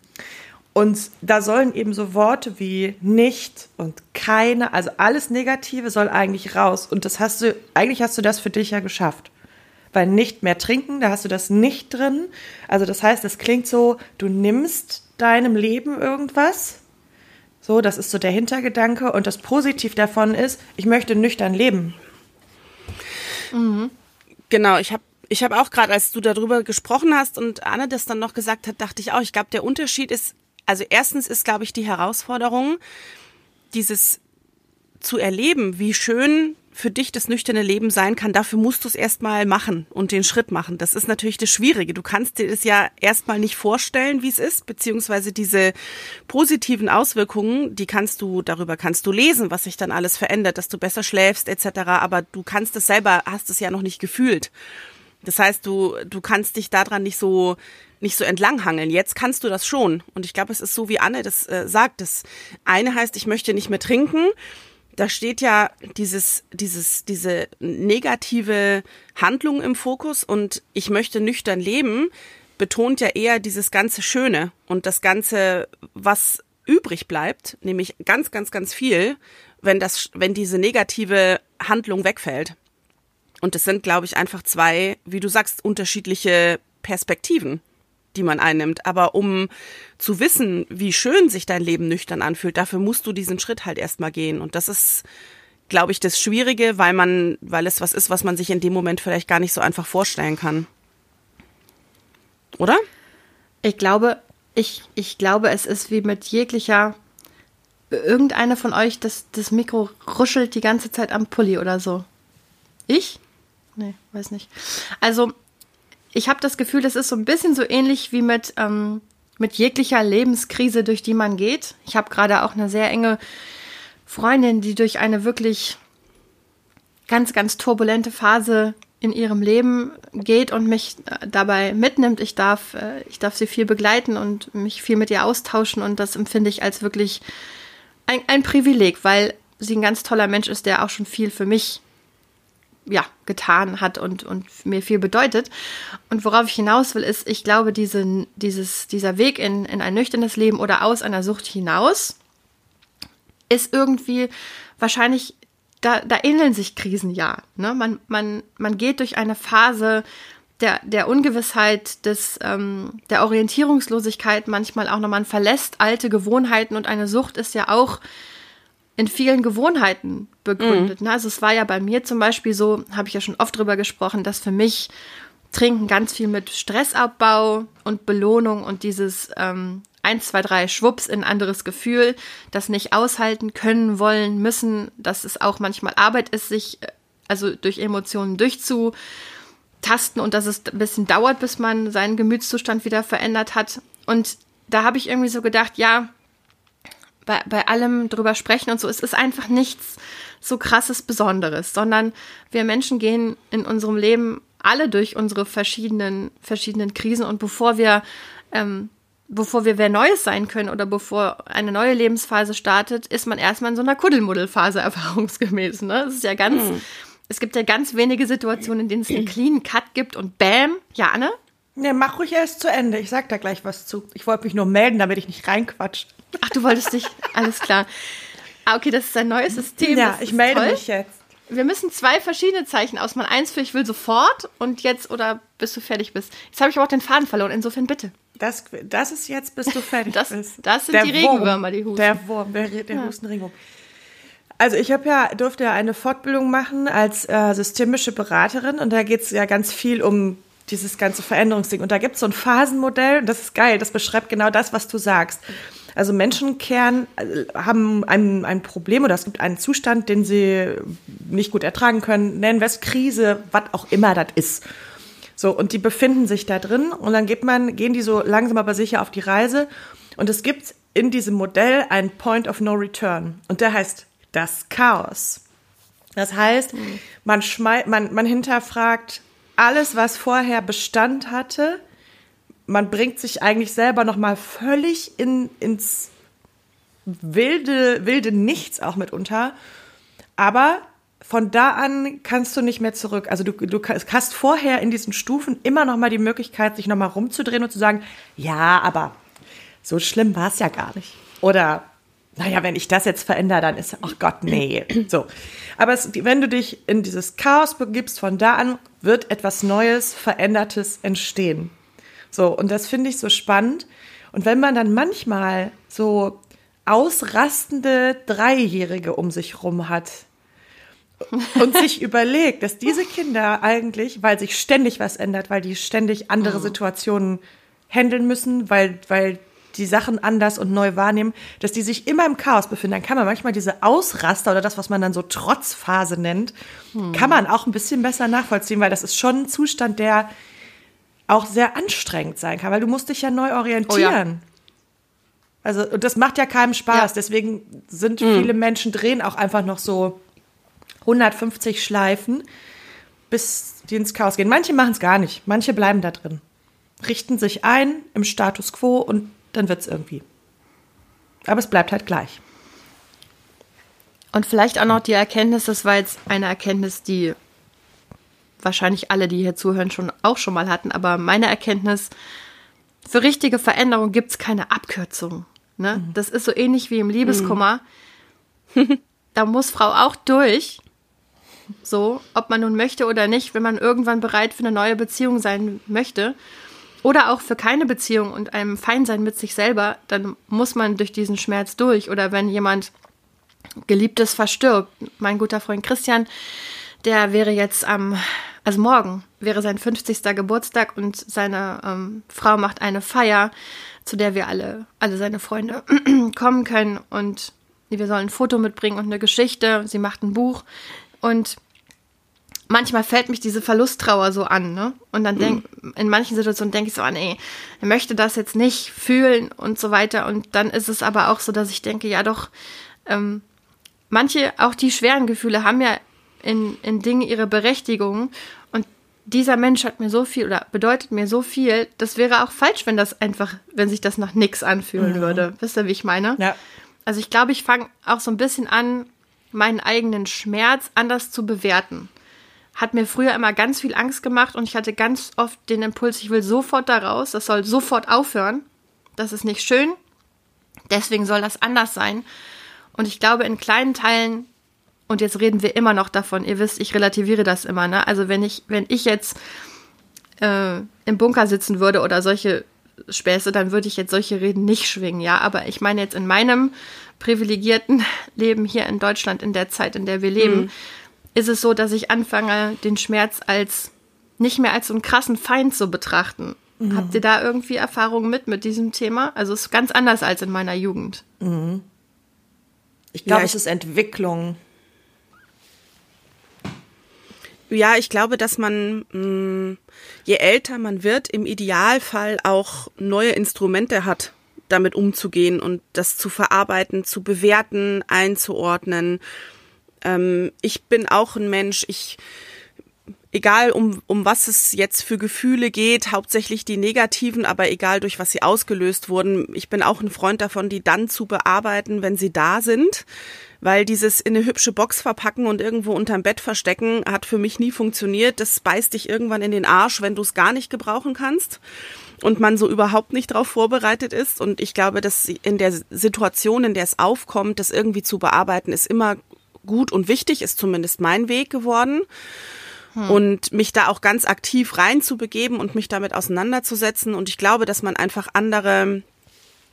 Speaker 3: Und da sollen eben so Worte wie nicht und keine, also alles Negative soll eigentlich raus. Und das hast du, eigentlich hast du das für dich ja geschafft. Weil nicht mehr trinken, da hast du das nicht drin. Also das heißt, es klingt so, du nimmst deinem Leben irgendwas. So, das ist so der Hintergedanke. Und das Positiv davon ist, ich möchte nüchtern leben.
Speaker 2: Mhm. Genau, ich habe ich hab auch gerade, als du darüber gesprochen hast und Anne das dann noch gesagt hat, dachte ich auch, ich glaube, der Unterschied ist, also erstens ist, glaube ich, die Herausforderung, dieses zu erleben, wie schön für dich das nüchterne Leben sein kann, dafür musst du es erstmal machen und den Schritt machen. Das ist natürlich das Schwierige. Du kannst dir das ja erstmal nicht vorstellen, wie es ist, beziehungsweise diese positiven Auswirkungen, die kannst du, darüber kannst du lesen, was sich dann alles verändert, dass du besser schläfst, etc. Aber du kannst es selber, hast es ja noch nicht gefühlt. Das heißt, du, du kannst dich daran nicht so, nicht so entlanghangeln. Jetzt kannst du das schon. Und ich glaube, es ist so, wie Anne das äh, sagt. Das eine heißt, ich möchte nicht mehr trinken da steht ja dieses, dieses, diese negative Handlung im Fokus und ich möchte nüchtern leben, betont ja eher dieses ganze Schöne und das Ganze, was übrig bleibt, nämlich ganz, ganz, ganz viel, wenn das, wenn diese negative Handlung wegfällt. Und es sind, glaube ich, einfach zwei, wie du sagst, unterschiedliche Perspektiven die man einnimmt. Aber um zu wissen, wie schön sich dein Leben nüchtern anfühlt, dafür musst du diesen Schritt halt erstmal gehen. Und das ist, glaube ich, das Schwierige, weil man, weil es was ist, was man sich in dem Moment vielleicht gar nicht so einfach vorstellen kann. Oder?
Speaker 1: Ich glaube, ich, ich glaube, es ist wie mit jeglicher irgendeine von euch, das, das Mikro ruschelt die ganze Zeit am Pulli oder so. Ich? Nee, weiß nicht. Also, ich habe das Gefühl, das ist so ein bisschen so ähnlich wie mit, ähm, mit jeglicher Lebenskrise, durch die man geht. Ich habe gerade auch eine sehr enge Freundin, die durch eine wirklich ganz, ganz turbulente Phase in ihrem Leben geht und mich äh, dabei mitnimmt. Ich darf, äh, ich darf sie viel begleiten und mich viel mit ihr austauschen und das empfinde ich als wirklich ein, ein Privileg, weil sie ein ganz toller Mensch ist, der auch schon viel für mich ja, getan hat und, und mir viel bedeutet. Und worauf ich hinaus will, ist, ich glaube, diese, dieses, dieser Weg in, in ein nüchternes Leben oder aus einer Sucht hinaus ist irgendwie wahrscheinlich, da, da ähneln sich Krisen ja. Ne? Man, man, man geht durch eine Phase der, der Ungewissheit, des, ähm, der Orientierungslosigkeit manchmal auch noch. Man verlässt alte Gewohnheiten und eine Sucht ist ja auch in vielen Gewohnheiten begründet. Mhm. Ne? Also es war ja bei mir zum Beispiel so, habe ich ja schon oft drüber gesprochen, dass für mich Trinken ganz viel mit Stressabbau und Belohnung und dieses ähm, 1, 2, 3 Schwupps in ein anderes Gefühl, das nicht aushalten können, wollen, müssen, dass es auch manchmal Arbeit ist, sich äh, also durch Emotionen durchzutasten und dass es ein bisschen dauert, bis man seinen Gemütszustand wieder verändert hat. Und da habe ich irgendwie so gedacht, ja, bei, bei allem drüber sprechen und so, es ist einfach nichts so krasses Besonderes, sondern wir Menschen gehen in unserem Leben alle durch unsere verschiedenen, verschiedenen Krisen und bevor wir, ähm, bevor wir wer Neues sein können oder bevor eine neue Lebensphase startet, ist man erstmal in so einer Kuddelmuddelphase erfahrungsgemäß. Ne? Das ist ja ganz, hm. es gibt ja ganz wenige Situationen, in denen es einen clean Cut gibt und bam, ja, Anne?
Speaker 3: Ne, mach ruhig erst zu Ende. Ich sag da gleich was zu. Ich wollte mich nur melden, damit ich nicht reinquatscht.
Speaker 1: Ach, du wolltest dich. Alles klar. Ah, okay, das ist ein neues System.
Speaker 3: Ja, ich melde toll. mich jetzt.
Speaker 1: Wir müssen zwei verschiedene Zeichen ausmalen. Eins für ich will sofort und jetzt oder bis du fertig bist. Jetzt habe ich aber auch den Faden verloren. Insofern bitte.
Speaker 3: Das, das ist jetzt, bis du fertig
Speaker 1: das,
Speaker 3: bist.
Speaker 1: Das sind der die Regenwürmer, die
Speaker 3: Husten. Der Wurm, der, der ja. Hustenregenwurm. Also ich habe ja, durfte ja eine Fortbildung machen als äh, systemische Beraterin und da geht es ja ganz viel um dieses ganze Veränderungsding. Und da gibt es so ein Phasenmodell, und das ist geil, das beschreibt genau das, was du sagst. Also Menschen kehren, äh, haben ein, ein Problem oder es gibt einen Zustand, den sie nicht gut ertragen können, nennen wir es Krise, was auch immer das ist. So, und die befinden sich da drin und dann geht man, gehen die so langsam aber sicher auf die Reise. Und es gibt in diesem Modell ein Point of No Return. Und der heißt das Chaos. Das heißt, mhm. man, schmeißt, man, man hinterfragt alles, was vorher Bestand hatte, man bringt sich eigentlich selber noch mal völlig in, ins wilde, wilde Nichts auch mitunter. Aber von da an kannst du nicht mehr zurück. Also du, du hast vorher in diesen Stufen immer noch mal die Möglichkeit, sich noch mal rumzudrehen und zu sagen, ja, aber so schlimm war es ja gar nicht. Oder naja, wenn ich das jetzt verändere, dann ist, ach Gott, nee. So. Aber es, wenn du dich in dieses Chaos begibst, von da an wird etwas Neues, Verändertes entstehen. So, und das finde ich so spannend. Und wenn man dann manchmal so ausrastende Dreijährige um sich rum hat und sich überlegt, dass diese Kinder eigentlich, weil sich ständig was ändert, weil die ständig andere mhm. Situationen handeln müssen, weil, weil die Sachen anders und neu wahrnehmen, dass die sich immer im Chaos befinden, dann kann man manchmal diese Ausraster oder das, was man dann so Trotzphase nennt, hm. kann man auch ein bisschen besser nachvollziehen, weil das ist schon ein Zustand, der auch sehr anstrengend sein kann, weil du musst dich ja neu orientieren. Oh ja. Also, und das macht ja keinem Spaß. Ja. Deswegen sind mhm. viele Menschen drehen auch einfach noch so 150 Schleifen, bis die ins Chaos gehen. Manche machen es gar nicht. Manche bleiben da drin. Richten sich ein im Status quo und dann wird es irgendwie. Aber es bleibt halt gleich.
Speaker 1: Und vielleicht auch noch die Erkenntnis, das war jetzt eine Erkenntnis, die wahrscheinlich alle, die hier zuhören, schon auch schon mal hatten, aber meine Erkenntnis, für richtige Veränderung gibt es keine Abkürzung. Ne? Mhm. Das ist so ähnlich wie im Liebeskummer. Mhm. da muss Frau auch durch. So, ob man nun möchte oder nicht, wenn man irgendwann bereit für eine neue Beziehung sein möchte. Oder auch für keine Beziehung und einem Feinsein mit sich selber, dann muss man durch diesen Schmerz durch. Oder wenn jemand Geliebtes verstirbt. Mein guter Freund Christian, der wäre jetzt am, also morgen wäre sein 50. Geburtstag und seine ähm, Frau macht eine Feier zu der wir alle, alle seine Freunde kommen können und wir sollen ein Foto mitbringen und eine Geschichte. Sie macht ein Buch und manchmal fällt mich diese Verlusttrauer so an, ne? Und dann denk, in manchen Situationen denke ich so, ah, nee, er möchte das jetzt nicht fühlen und so weiter. Und dann ist es aber auch so, dass ich denke, ja doch, ähm, manche, auch die schweren Gefühle haben ja in, in Dingen ihre Berechtigung dieser Mensch hat mir so viel oder bedeutet mir so viel, das wäre auch falsch, wenn das einfach, wenn sich das nach nichts anfühlen mhm. würde. Wisst ihr, wie ich meine? Ja. Also ich glaube, ich fange auch so ein bisschen an, meinen eigenen Schmerz anders zu bewerten. Hat mir früher immer ganz viel Angst gemacht und ich hatte ganz oft den Impuls, ich will sofort da raus, das soll sofort aufhören. Das ist nicht schön. Deswegen soll das anders sein. Und ich glaube, in kleinen Teilen und jetzt reden wir immer noch davon. Ihr wisst, ich relativiere das immer. Ne? Also wenn ich, wenn ich jetzt äh, im Bunker sitzen würde oder solche Späße, dann würde ich jetzt solche Reden nicht schwingen. Ja, aber ich meine jetzt in meinem privilegierten Leben hier in Deutschland, in der Zeit, in der wir leben, mhm. ist es so, dass ich anfange, den Schmerz als nicht mehr als so einen krassen Feind zu betrachten. Mhm. Habt ihr da irgendwie Erfahrungen mit, mit diesem Thema? Also es ist ganz anders als in meiner Jugend. Mhm.
Speaker 3: Ich glaube, ja, es ist Entwicklung.
Speaker 2: Ja, ich glaube, dass man, mh, mm, je älter man wird, im Idealfall auch neue Instrumente hat, damit umzugehen und das zu verarbeiten, zu bewerten, einzuordnen. Ähm, ich bin auch ein Mensch, ich, egal um, um was es jetzt für Gefühle geht, hauptsächlich die negativen, aber egal durch was sie ausgelöst wurden, ich bin auch ein Freund davon, die dann zu bearbeiten, wenn sie da sind weil dieses in eine hübsche Box verpacken und irgendwo unterm Bett verstecken hat für mich nie funktioniert. Das beißt dich irgendwann in den Arsch, wenn du es gar nicht gebrauchen kannst und man so überhaupt nicht darauf vorbereitet ist. Und ich glaube, dass in der Situation, in der es aufkommt, das irgendwie zu bearbeiten, ist immer gut und wichtig, ist zumindest mein Weg geworden. Hm. Und mich da auch ganz aktiv reinzubegeben und mich damit auseinanderzusetzen. Und ich glaube, dass man einfach andere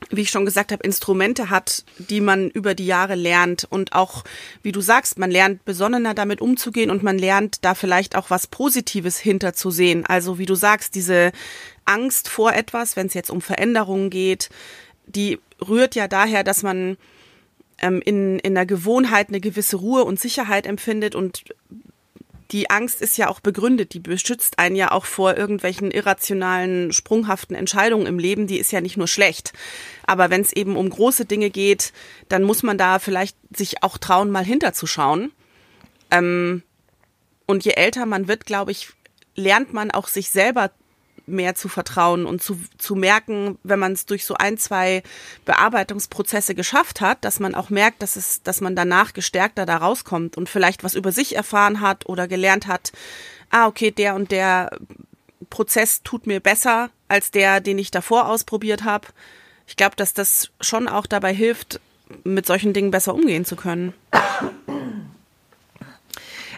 Speaker 2: wie ich schon gesagt habe, Instrumente hat, die man über die Jahre lernt und auch, wie du sagst, man lernt besonnener damit umzugehen und man lernt da vielleicht auch was Positives hinterzusehen. Also wie du sagst, diese Angst vor etwas, wenn es jetzt um Veränderungen geht, die rührt ja daher, dass man ähm, in, in der Gewohnheit eine gewisse Ruhe und Sicherheit empfindet und die Angst ist ja auch begründet, die beschützt einen ja auch vor irgendwelchen irrationalen, sprunghaften Entscheidungen im Leben, die ist ja nicht nur schlecht. Aber wenn es eben um große Dinge geht, dann muss man da vielleicht sich auch trauen, mal hinterzuschauen. Ähm, und je älter man wird, glaube ich, lernt man auch sich selber mehr zu vertrauen und zu, zu merken, wenn man es durch so ein, zwei Bearbeitungsprozesse geschafft hat, dass man auch merkt, dass es, dass man danach gestärkter da rauskommt und vielleicht was über sich erfahren hat oder gelernt hat, ah, okay, der und der Prozess tut mir besser als der, den ich davor ausprobiert habe. Ich glaube, dass das schon auch dabei hilft, mit solchen Dingen besser umgehen zu können.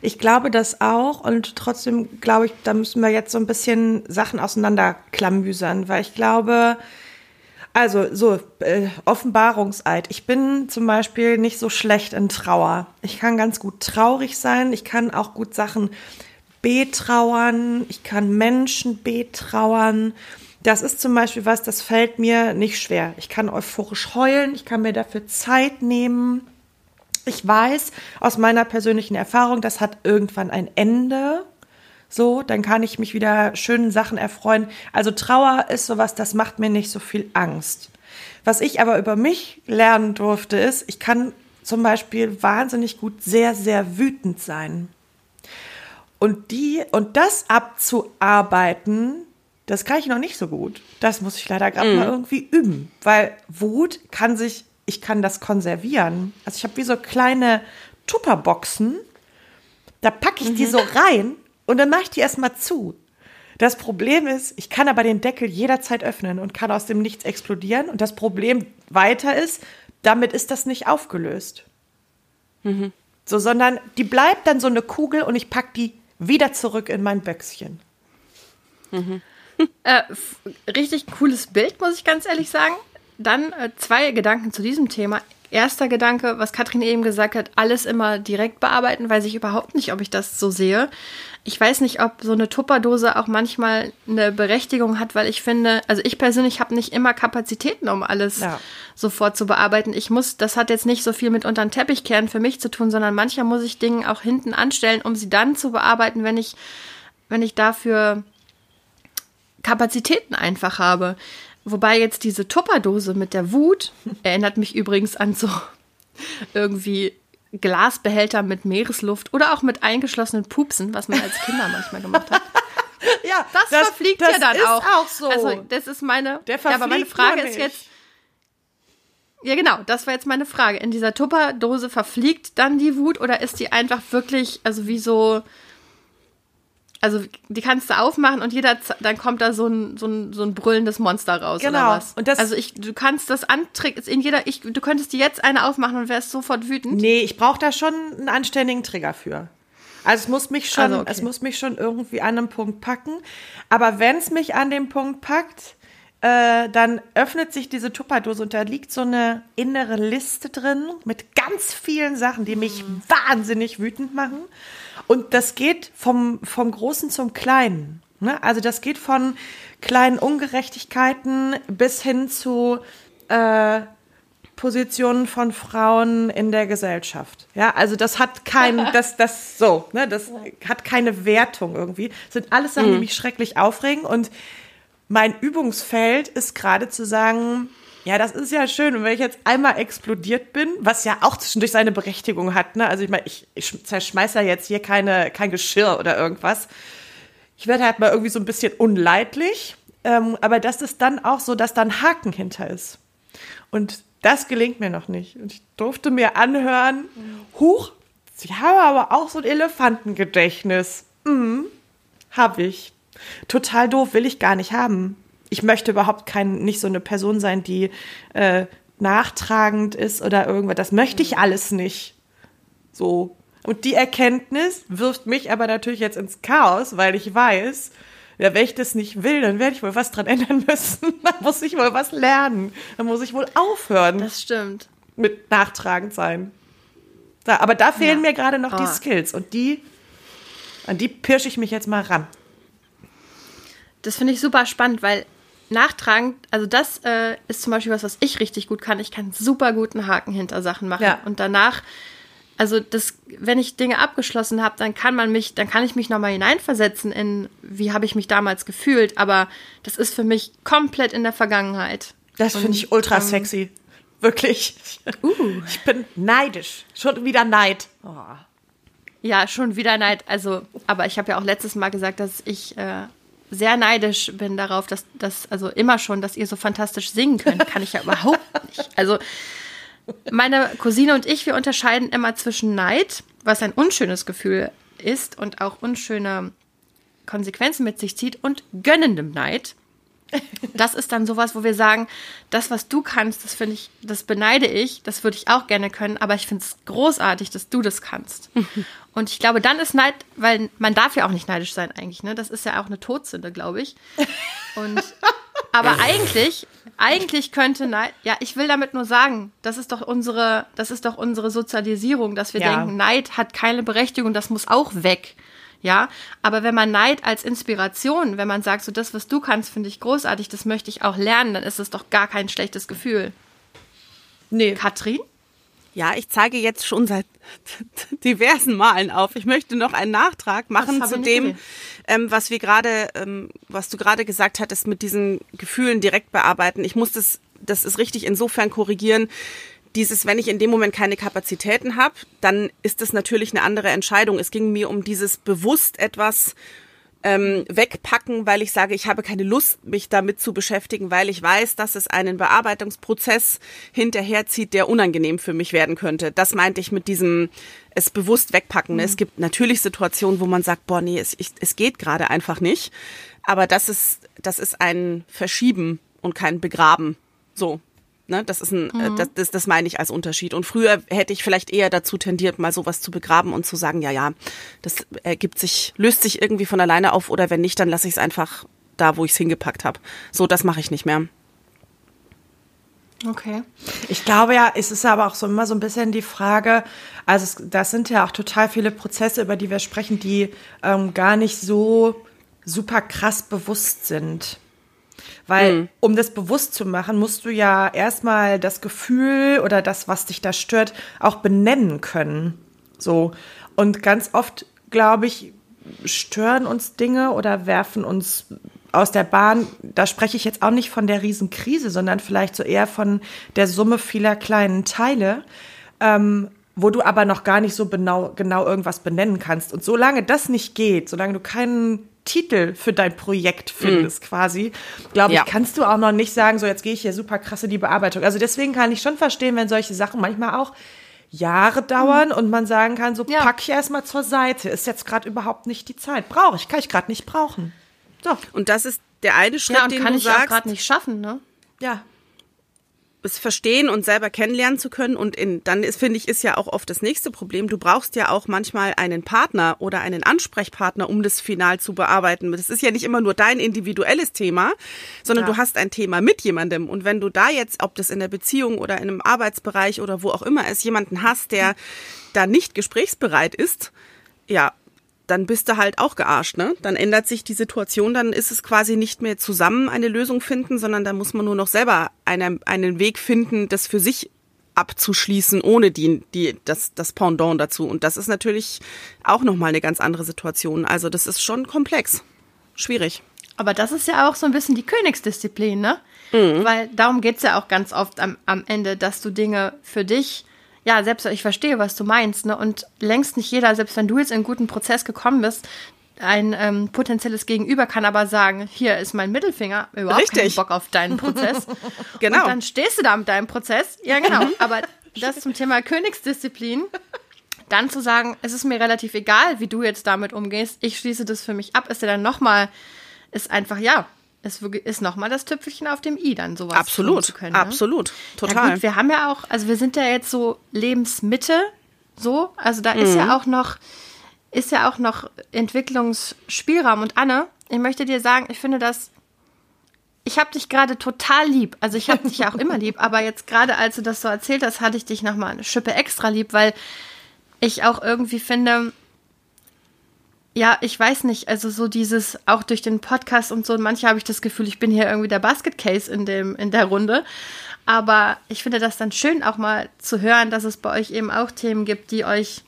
Speaker 3: Ich glaube das auch und trotzdem glaube ich, da müssen wir jetzt so ein bisschen Sachen auseinanderklamüsern, weil ich glaube, Also so, äh, Offenbarungseid. Ich bin zum Beispiel nicht so schlecht in Trauer. Ich kann ganz gut traurig sein. Ich kann auch gut Sachen betrauern. Ich kann Menschen betrauern. Das ist zum Beispiel was, das fällt mir nicht schwer. Ich kann euphorisch heulen. Ich kann mir dafür Zeit nehmen. Ich weiß aus meiner persönlichen Erfahrung, das hat irgendwann ein Ende. So, dann kann ich mich wieder schönen Sachen erfreuen. Also Trauer ist sowas, das macht mir nicht so viel Angst. Was ich aber über mich lernen durfte, ist, ich kann zum Beispiel wahnsinnig gut sehr, sehr wütend sein. Und die, und das abzuarbeiten, das kann ich noch nicht so gut. Das muss ich leider gerade mm. mal irgendwie üben. Weil Wut kann sich, ich kann das konservieren. Also ich habe wie so kleine Tupperboxen. Da packe ich mhm. die so rein und dann mache ich die erstmal zu. Das Problem ist, ich kann aber den Deckel jederzeit öffnen und kann aus dem Nichts explodieren. Und das Problem weiter ist, damit ist das nicht aufgelöst. Mhm. So, sondern die bleibt dann so eine Kugel und ich packe die wieder zurück in mein Böckschen.
Speaker 1: Mhm. äh, richtig cooles Bild, muss ich ganz ehrlich sagen. Dann äh, zwei Gedanken zu diesem Thema. Erster Gedanke, was Katrin eben gesagt hat, alles immer direkt bearbeiten, weiß ich überhaupt nicht, ob ich das so sehe. Ich weiß nicht, ob so eine Tupperdose auch manchmal eine Berechtigung hat, weil ich finde, also ich persönlich habe nicht immer Kapazitäten, um alles ja. sofort zu bearbeiten. Ich muss, das hat jetzt nicht so viel mit unter den Teppich kehren für mich zu tun, sondern manchmal muss ich Dinge auch hinten anstellen, um sie dann zu bearbeiten, wenn ich, wenn ich dafür Kapazitäten einfach habe. Wobei jetzt diese Tupperdose mit der Wut erinnert mich übrigens an so irgendwie Glasbehälter mit Meeresluft oder auch mit eingeschlossenen Pupsen, was man als Kinder manchmal gemacht hat.
Speaker 3: ja, das, das verfliegt das ja dann auch.
Speaker 1: auch so. Also, das ist meine. Der verfliegt ja, aber meine Frage ist jetzt. Ja, genau, das war jetzt meine Frage. In dieser Tupperdose verfliegt dann die Wut oder ist die einfach wirklich, also wie so also die kannst du aufmachen und jeder, dann kommt da so ein, so ein, so ein brüllendes Monster raus genau. oder was. Und das, also ich, du kannst das antriggern, in jeder, ich, du könntest dir jetzt eine aufmachen und wärst sofort wütend.
Speaker 3: Nee, ich brauche da schon einen anständigen Trigger für. Also es muss mich schon, also okay. es muss mich schon irgendwie an einem Punkt packen. Aber wenn es mich an dem Punkt packt, äh, dann öffnet sich diese Tupperdose und da liegt so eine innere Liste drin mit ganz vielen Sachen, die mich mhm. wahnsinnig wütend machen. Und das geht vom, vom Großen zum Kleinen. Ne? Also das geht von kleinen Ungerechtigkeiten bis hin zu äh, Positionen von Frauen in der Gesellschaft. Ja, also das hat kein, das, das so, ne, das hat keine Wertung irgendwie. Das sind alles Sachen, die mhm. mich schrecklich aufregen und mein Übungsfeld ist gerade zu sagen, ja, das ist ja schön. Und wenn ich jetzt einmal explodiert bin, was ja auch zwischendurch seine Berechtigung hat, ne? Also ich meine, ich, ich zerschmeiß ja jetzt hier keine, kein Geschirr oder irgendwas. Ich werde halt mal irgendwie so ein bisschen unleidlich. Ähm, aber das ist dann auch so, dass da ein Haken hinter ist. Und das gelingt mir noch nicht. Und ich durfte mir anhören, huch, sie haben aber auch so ein Elefantengedächtnis. Mhm, hab ich. Total doof, will ich gar nicht haben ich möchte überhaupt kein, nicht so eine Person sein, die äh, nachtragend ist oder irgendwas. Das möchte ich alles nicht. So. Und die Erkenntnis wirft mich aber natürlich jetzt ins Chaos, weil ich weiß, ja, wenn ich das nicht will, dann werde ich wohl was dran ändern müssen. dann muss ich wohl was lernen. Dann muss ich wohl aufhören.
Speaker 1: Das stimmt.
Speaker 3: Mit nachtragend sein. Da, aber da fehlen ja. mir gerade noch oh. die Skills und die, an die pirsche ich mich jetzt mal ran.
Speaker 1: Das finde ich super spannend, weil nachtragend, also das äh, ist zum Beispiel was, was ich richtig gut kann. Ich kann super guten Haken hinter Sachen machen. Ja. Und danach, also das, wenn ich Dinge abgeschlossen habe, dann kann man mich, dann kann ich mich nochmal hineinversetzen in, wie habe ich mich damals gefühlt. Aber das ist für mich komplett in der Vergangenheit.
Speaker 3: Das finde ich ultra ähm, sexy. Wirklich. Uh. Ich bin neidisch. Schon wieder Neid. Oh.
Speaker 1: Ja, schon wieder Neid. Also, aber ich habe ja auch letztes Mal gesagt, dass ich äh, sehr neidisch bin darauf, dass das also immer schon, dass ihr so fantastisch singen könnt, kann ich ja überhaupt nicht. Also meine Cousine und ich, wir unterscheiden immer zwischen Neid, was ein unschönes Gefühl ist und auch unschöne Konsequenzen mit sich zieht, und gönnendem Neid. Das ist dann sowas, wo wir sagen, das, was du kannst, das finde ich, das beneide ich, das würde ich auch gerne können, aber ich finde es großartig, dass du das kannst. Und ich glaube, dann ist Neid, weil man darf ja auch nicht neidisch sein eigentlich, ne? Das ist ja auch eine Todsünde, glaube ich. Und Aber eigentlich, eigentlich könnte Neid, ja, ich will damit nur sagen, das ist doch unsere, das ist doch unsere Sozialisierung, dass wir ja. denken, Neid hat keine Berechtigung, das muss auch weg. Ja, aber wenn man Neid als Inspiration, wenn man sagt, so das, was du kannst, finde ich großartig, das möchte ich auch lernen, dann ist es doch gar kein schlechtes Gefühl. Nee. Katrin?
Speaker 2: Ja, ich zeige jetzt schon seit diversen Malen auf. Ich möchte noch einen Nachtrag machen zu dem, ähm, was wir gerade, ähm, was du gerade gesagt hattest, mit diesen Gefühlen direkt bearbeiten. Ich muss das, das ist richtig insofern korrigieren. Dieses, wenn ich in dem Moment keine Kapazitäten habe, dann ist das natürlich eine andere Entscheidung. Es ging mir um dieses bewusst etwas ähm, wegpacken, weil ich sage, ich habe keine Lust, mich damit zu beschäftigen, weil ich weiß, dass es einen Bearbeitungsprozess hinterherzieht, der unangenehm für mich werden könnte. Das meinte ich mit diesem es bewusst wegpacken. Mhm. Es gibt natürlich Situationen, wo man sagt, boah, nee, es, ich, es geht gerade einfach nicht. Aber das ist, das ist ein Verschieben und kein Begraben. So. Ne, das ist ein, äh, mhm. das, das, das meine ich als Unterschied. Und früher hätte ich vielleicht eher dazu tendiert, mal sowas zu begraben und zu sagen, ja, ja, das ergibt sich, löst sich irgendwie von alleine auf oder wenn nicht, dann lasse ich es einfach da, wo ich es hingepackt habe. So, das mache ich nicht mehr.
Speaker 3: Okay. Ich glaube ja, es ist aber auch so immer so ein bisschen die Frage, also es, das sind ja auch total viele Prozesse, über die wir sprechen, die ähm, gar nicht so super krass bewusst sind. Weil, mhm. um das bewusst zu machen, musst du ja erstmal das Gefühl oder das, was dich da stört, auch benennen können. So. Und ganz oft, glaube ich, stören uns Dinge oder werfen uns aus der Bahn. Da spreche ich jetzt auch nicht von der Riesenkrise, sondern vielleicht so eher von der Summe vieler kleinen Teile. Ähm, wo du aber noch gar nicht so genau, genau irgendwas benennen kannst. Und solange das nicht geht, solange du keinen Titel für dein Projekt findest, mm. quasi, glaube ich, ja. kannst du auch noch nicht sagen, so jetzt gehe ich hier super krass in die Bearbeitung. Also deswegen kann ich schon verstehen, wenn solche Sachen manchmal auch Jahre dauern mm. und man sagen kann, so ja. pack ich erstmal zur Seite. Ist jetzt gerade überhaupt nicht die Zeit. Brauche ich, kann ich gerade nicht brauchen.
Speaker 2: So. Und das ist der eine Schritt, ja, und den
Speaker 1: kann
Speaker 2: du
Speaker 1: ich
Speaker 2: sagst.
Speaker 1: gerade nicht schaffen, ne?
Speaker 3: Ja
Speaker 2: es verstehen und selber kennenlernen zu können. Und in, dann ist, finde ich, ist ja auch oft das nächste Problem. Du brauchst ja auch manchmal einen Partner oder einen Ansprechpartner, um das final zu bearbeiten. Das ist ja nicht immer nur dein individuelles Thema, sondern ja. du hast ein Thema mit jemandem. Und wenn du da jetzt, ob das in der Beziehung oder in einem Arbeitsbereich oder wo auch immer ist, jemanden hast, der da nicht gesprächsbereit ist, ja, dann bist du halt auch gearscht, ne? Dann ändert sich die Situation, dann ist es quasi nicht mehr zusammen eine Lösung finden, sondern da muss man nur noch selber eine, einen Weg finden, das für sich abzuschließen, ohne die, die, das, das Pendant dazu. Und das ist natürlich auch nochmal eine ganz andere Situation. Also das ist schon komplex. Schwierig.
Speaker 1: Aber das ist ja auch so ein bisschen die Königsdisziplin, ne? Mhm. Weil darum geht's ja auch ganz oft am, am Ende, dass du Dinge für dich ja, selbst ich verstehe, was du meinst, ne? Und längst nicht jeder, selbst wenn du jetzt in einen guten Prozess gekommen bist, ein ähm, potenzielles Gegenüber kann aber sagen, hier ist mein Mittelfinger, überhaupt Richtig. keinen Bock auf deinen Prozess. genau. Und dann stehst du da mit deinem Prozess. Ja, genau. Aber das zum Thema Königsdisziplin. Dann zu sagen, es ist mir relativ egal, wie du jetzt damit umgehst. Ich schließe das für mich ab, ist ja dann nochmal, ist einfach, ja, es ist nochmal das Tüpfelchen auf dem i, dann sowas
Speaker 2: absolut,
Speaker 1: zu können.
Speaker 2: Ne? Absolut, total.
Speaker 1: Ja gut, wir haben ja auch, also wir sind ja jetzt so Lebensmitte, so, also da mhm. ist ja mhm. auch noch, ist ja auch noch Entwicklungsspielraum. Und Anne, ich möchte dir sagen, ich finde das, ich habe dich gerade total lieb. Also ich habe dich ja auch immer lieb, aber jetzt gerade als du das so erzählt hast, hatte ich dich nochmal eine Schippe extra lieb, weil ich auch irgendwie finde, ja, ich weiß nicht, also so dieses, auch durch den Podcast und so, manche habe ich das Gefühl, ich bin hier irgendwie der Basket Case in dem, in der Runde. Aber ich finde das dann schön, auch mal zu hören, dass es bei euch eben auch Themen gibt, die euch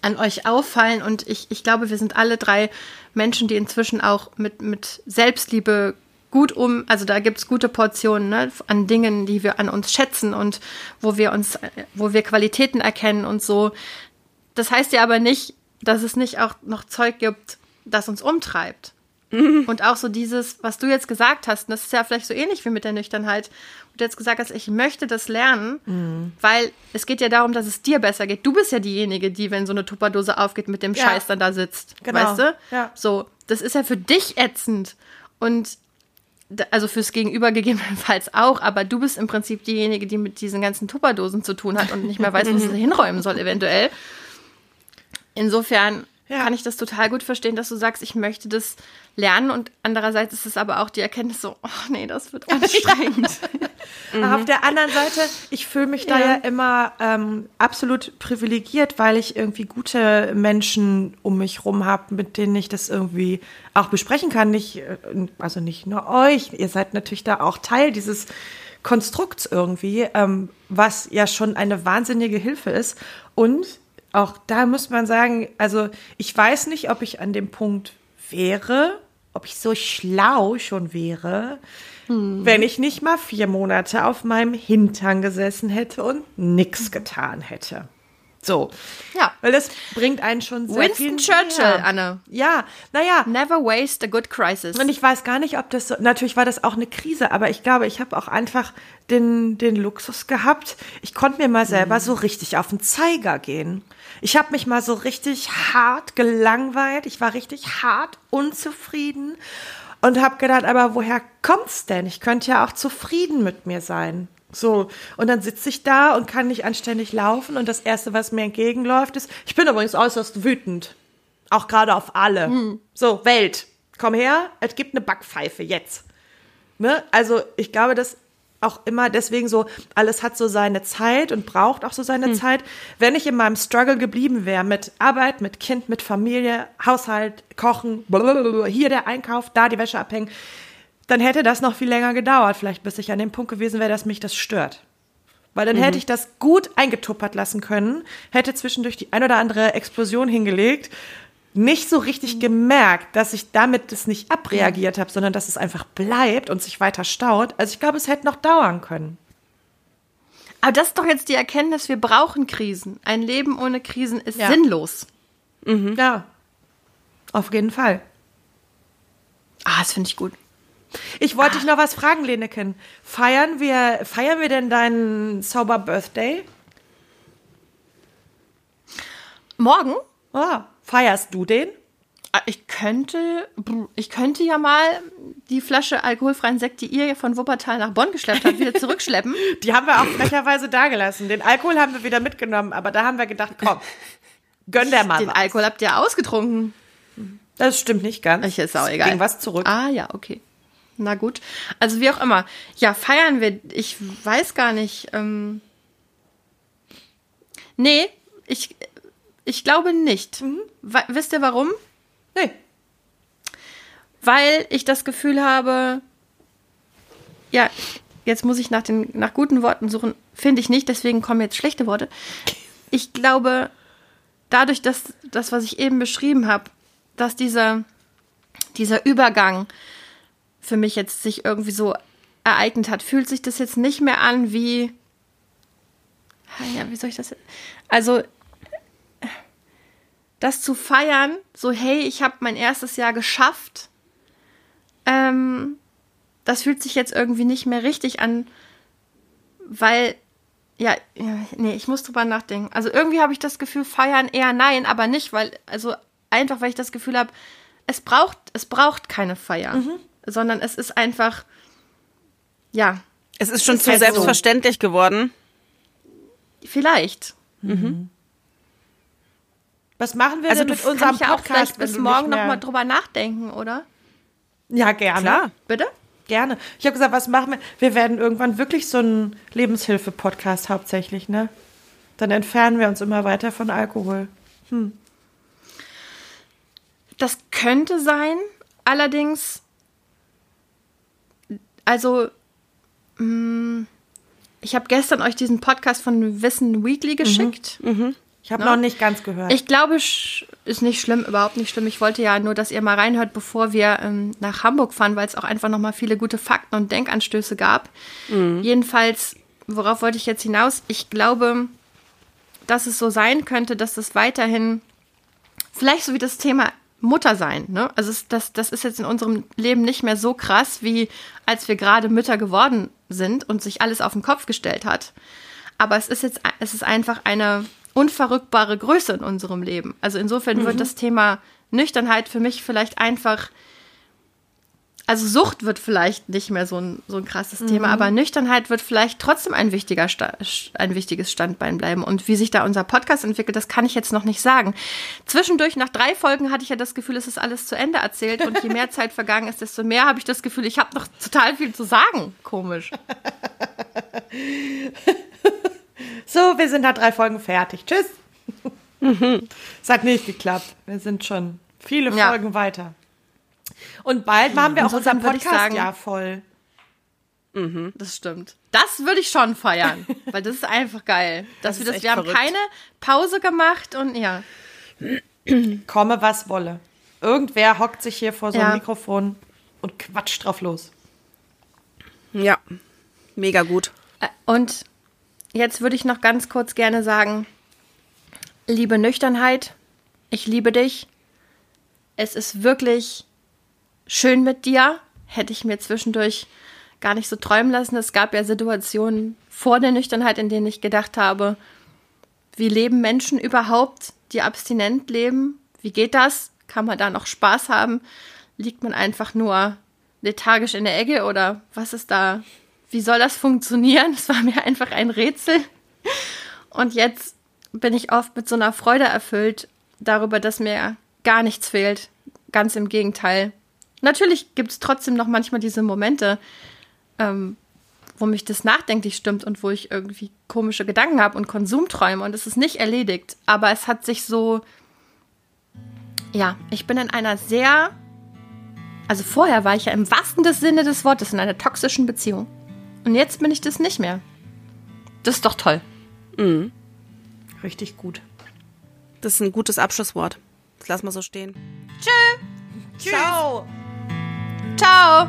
Speaker 1: an euch auffallen. Und ich, ich glaube, wir sind alle drei Menschen, die inzwischen auch mit, mit Selbstliebe gut um, also da gibt es gute Portionen ne, an Dingen, die wir an uns schätzen und wo wir uns, wo wir Qualitäten erkennen und so. Das heißt ja aber nicht, dass es nicht auch noch Zeug gibt, das uns umtreibt. Mhm. Und auch so dieses, was du jetzt gesagt hast, das ist ja vielleicht so ähnlich wie mit der Nüchternheit, wo du jetzt gesagt hast, ich möchte das lernen, mhm. weil es geht ja darum, dass es dir besser geht. Du bist ja diejenige, die, wenn so eine Tupperdose aufgeht, mit dem ja. Scheiß dann da sitzt. Genau. Weißt du? Ja. So, das ist ja für dich ätzend. Und also fürs Gegenüber gegebenenfalls auch, aber du bist im Prinzip diejenige, die mit diesen ganzen Tupperdosen zu tun hat und nicht mehr weiß, was sie hinräumen soll, eventuell. Insofern ja. kann ich das total gut verstehen, dass du sagst, ich möchte das lernen und andererseits ist es aber auch die Erkenntnis so, oh nee, das wird anstrengend.
Speaker 3: mhm. Auf der anderen Seite, ich fühle mich ja. da ja immer ähm, absolut privilegiert, weil ich irgendwie gute Menschen um mich rum habe, mit denen ich das irgendwie auch besprechen kann. Nicht, äh, also nicht nur euch, ihr seid natürlich da auch Teil dieses Konstrukts irgendwie, ähm, was ja schon eine wahnsinnige Hilfe ist. Und auch da muss man sagen, also ich weiß nicht, ob ich an dem Punkt wäre, ob ich so schlau schon wäre, hm. wenn ich nicht mal vier Monate auf meinem Hintern gesessen hätte und nichts getan hätte. So. Ja. Weil das bringt einen schon sehr
Speaker 1: Winston Churchill,
Speaker 3: mehr.
Speaker 1: Anne.
Speaker 3: Ja, naja.
Speaker 1: Never waste a good crisis.
Speaker 3: Und ich weiß gar nicht, ob das so, natürlich war das auch eine Krise, aber ich glaube, ich habe auch einfach den, den Luxus gehabt. Ich konnte mir mal selber mhm. so richtig auf den Zeiger gehen. Ich habe mich mal so richtig hart gelangweilt. Ich war richtig hart unzufrieden und habe gedacht, aber woher kommt's denn? Ich könnte ja auch zufrieden mit mir sein. So, und dann sitze ich da und kann nicht anständig laufen und das Erste, was mir entgegenläuft, ist, ich bin übrigens äußerst wütend. Auch gerade auf alle. Hm. So, Welt, komm her, es gibt eine Backpfeife jetzt. Ne? Also ich glaube, dass auch immer deswegen so, alles hat so seine Zeit und braucht auch so seine hm. Zeit. Wenn ich in meinem Struggle geblieben wäre mit Arbeit, mit Kind, mit Familie, Haushalt, Kochen, blablabla, hier der Einkauf, da die Wäsche abhängen, dann hätte das noch viel länger gedauert, vielleicht bis ich an dem Punkt gewesen wäre, dass mich das stört. Weil dann mhm. hätte ich das gut eingetuppert lassen können, hätte zwischendurch die ein oder andere Explosion hingelegt, nicht so richtig mhm. gemerkt, dass ich damit das nicht abreagiert habe, sondern dass es einfach bleibt und sich weiter staut. Also ich glaube, es hätte noch dauern können.
Speaker 1: Aber das ist doch jetzt die Erkenntnis, wir brauchen Krisen. Ein Leben ohne Krisen ist ja. sinnlos.
Speaker 3: Mhm. Ja, auf jeden Fall.
Speaker 1: Ah, das finde ich gut.
Speaker 3: Ich wollte dich noch was fragen, Leneken. Feiern wir, feiern wir denn deinen Sober Birthday?
Speaker 1: Morgen?
Speaker 3: Oh, feierst du den?
Speaker 1: Ah, ich könnte, ich könnte ja mal die Flasche alkoholfreien Sekt, die ihr von Wuppertal nach Bonn geschleppt habt, wieder zurückschleppen.
Speaker 3: die haben wir auch frecherweise dagelassen. Den Alkohol haben wir wieder mitgenommen, aber da haben wir gedacht, komm, gönn der mal
Speaker 1: Den was. Alkohol habt ihr ausgetrunken.
Speaker 3: Das stimmt nicht ganz.
Speaker 1: Ich ist auch egal.
Speaker 3: Ging was zurück.
Speaker 1: Ah ja, okay. Na gut. Also wie auch immer. Ja, feiern wir. Ich weiß gar nicht. Ähm nee, ich, ich glaube nicht. Mhm. Wisst ihr warum?
Speaker 3: Nee.
Speaker 1: Weil ich das Gefühl habe, ja, jetzt muss ich nach, den, nach guten Worten suchen. Finde ich nicht, deswegen kommen jetzt schlechte Worte. Ich glaube, dadurch, dass das, was ich eben beschrieben habe, dass dieser, dieser Übergang für mich jetzt sich irgendwie so ereignet hat, fühlt sich das jetzt nicht mehr an wie. Ja, wie soll ich das. Also, das zu feiern, so, hey, ich habe mein erstes Jahr geschafft, ähm, das fühlt sich jetzt irgendwie nicht mehr richtig an, weil, ja, nee, ich muss drüber nachdenken. Also irgendwie habe ich das Gefühl, feiern eher nein, aber nicht, weil, also einfach, weil ich das Gefühl habe, es braucht, es braucht keine Feier. Mhm sondern es ist einfach, ja.
Speaker 2: Es ist schon zu halt selbstverständlich so. geworden.
Speaker 1: Vielleicht. Mhm.
Speaker 3: Was machen wir also denn mit unserem
Speaker 1: ja Podcast? Vielleicht bis morgen noch mal drüber nachdenken, oder?
Speaker 3: Ja, gerne. Klar.
Speaker 1: Bitte?
Speaker 3: Gerne. Ich habe gesagt, was machen wir? Wir werden irgendwann wirklich so einen Lebenshilfe-Podcast hauptsächlich, ne? Dann entfernen wir uns immer weiter von Alkohol. Hm.
Speaker 1: Das könnte sein. Allerdings also, mh, mm, ich habe gestern euch diesen Podcast von Wissen Weekly geschickt.
Speaker 3: Mhm. Mhm. Ich habe noch nicht ganz gehört.
Speaker 1: Ich glaube, ist nicht schlimm, überhaupt nicht schlimm. Ich wollte ja nur, dass ihr mal reinhört, bevor wir ähm, nach Hamburg fahren, weil es auch einfach noch mal viele gute Fakten und Denkanstöße gab. Mhm. Jedenfalls, worauf wollte ich jetzt hinaus? Ich glaube, dass es so sein könnte, dass es weiterhin vielleicht so wie das Thema Mutter sein. Ne? Also das, das ist jetzt in unserem Leben nicht mehr so krass, wie als wir gerade Mütter geworden sind und sich alles auf den Kopf gestellt hat. Aber es ist jetzt, es ist einfach eine unverrückbare Größe in unserem Leben. Also insofern mhm. wird das Thema Nüchternheit für mich vielleicht einfach also Sucht wird vielleicht nicht mehr so ein, so ein krasses mhm. Thema, aber Nüchternheit wird vielleicht trotzdem ein, wichtiger ein wichtiges Standbein bleiben. Und wie sich da unser Podcast entwickelt, das kann ich jetzt noch nicht sagen. Zwischendurch, nach drei Folgen, hatte ich ja das Gefühl, es ist alles zu Ende erzählt. Und je mehr Zeit vergangen ist, desto mehr habe ich das Gefühl, ich habe noch total viel zu sagen. Komisch.
Speaker 3: so, wir sind nach drei Folgen fertig. Tschüss. Es hat nicht geklappt. Wir sind schon viele Folgen ja. weiter. Und bald machen wir auch unser Podcast-Jahr voll.
Speaker 1: Mhm. Das stimmt. Das würde ich schon feiern, weil das ist einfach geil. Dass das wir das, wir verrückt. haben keine Pause gemacht und ja.
Speaker 3: Komme, was wolle. Irgendwer hockt sich hier vor so einem ja. Mikrofon und quatscht drauf los.
Speaker 2: Ja, mega gut.
Speaker 1: Äh, und jetzt würde ich noch ganz kurz gerne sagen, liebe Nüchternheit, ich liebe dich. Es ist wirklich schön mit dir. Hätte ich mir zwischendurch gar nicht so träumen lassen. Es gab ja Situationen vor der Nüchternheit, in denen ich gedacht habe, wie leben Menschen überhaupt, die abstinent leben? Wie geht das? Kann man da noch Spaß haben? Liegt man einfach nur lethargisch in der Ecke oder was ist da? Wie soll das funktionieren? Es war mir einfach ein Rätsel. Und jetzt bin ich oft mit so einer Freude erfüllt darüber, dass mir gar nichts fehlt. Ganz im Gegenteil. Natürlich gibt es trotzdem noch manchmal diese Momente, ähm, wo mich das nachdenklich stimmt und wo ich irgendwie komische Gedanken habe und Konsumträume und es ist nicht erledigt. Aber es hat sich so, ja, ich bin in einer sehr, also vorher war ich ja im wahrsten Sinne des Wortes in einer toxischen Beziehung. Und jetzt bin ich das nicht mehr. Das ist doch toll.
Speaker 3: Mhm. Richtig gut.
Speaker 2: Das ist ein gutes Abschlusswort. Das lassen wir so stehen.
Speaker 1: Tschö.
Speaker 3: Tschüss. Ciao.
Speaker 1: Ciao!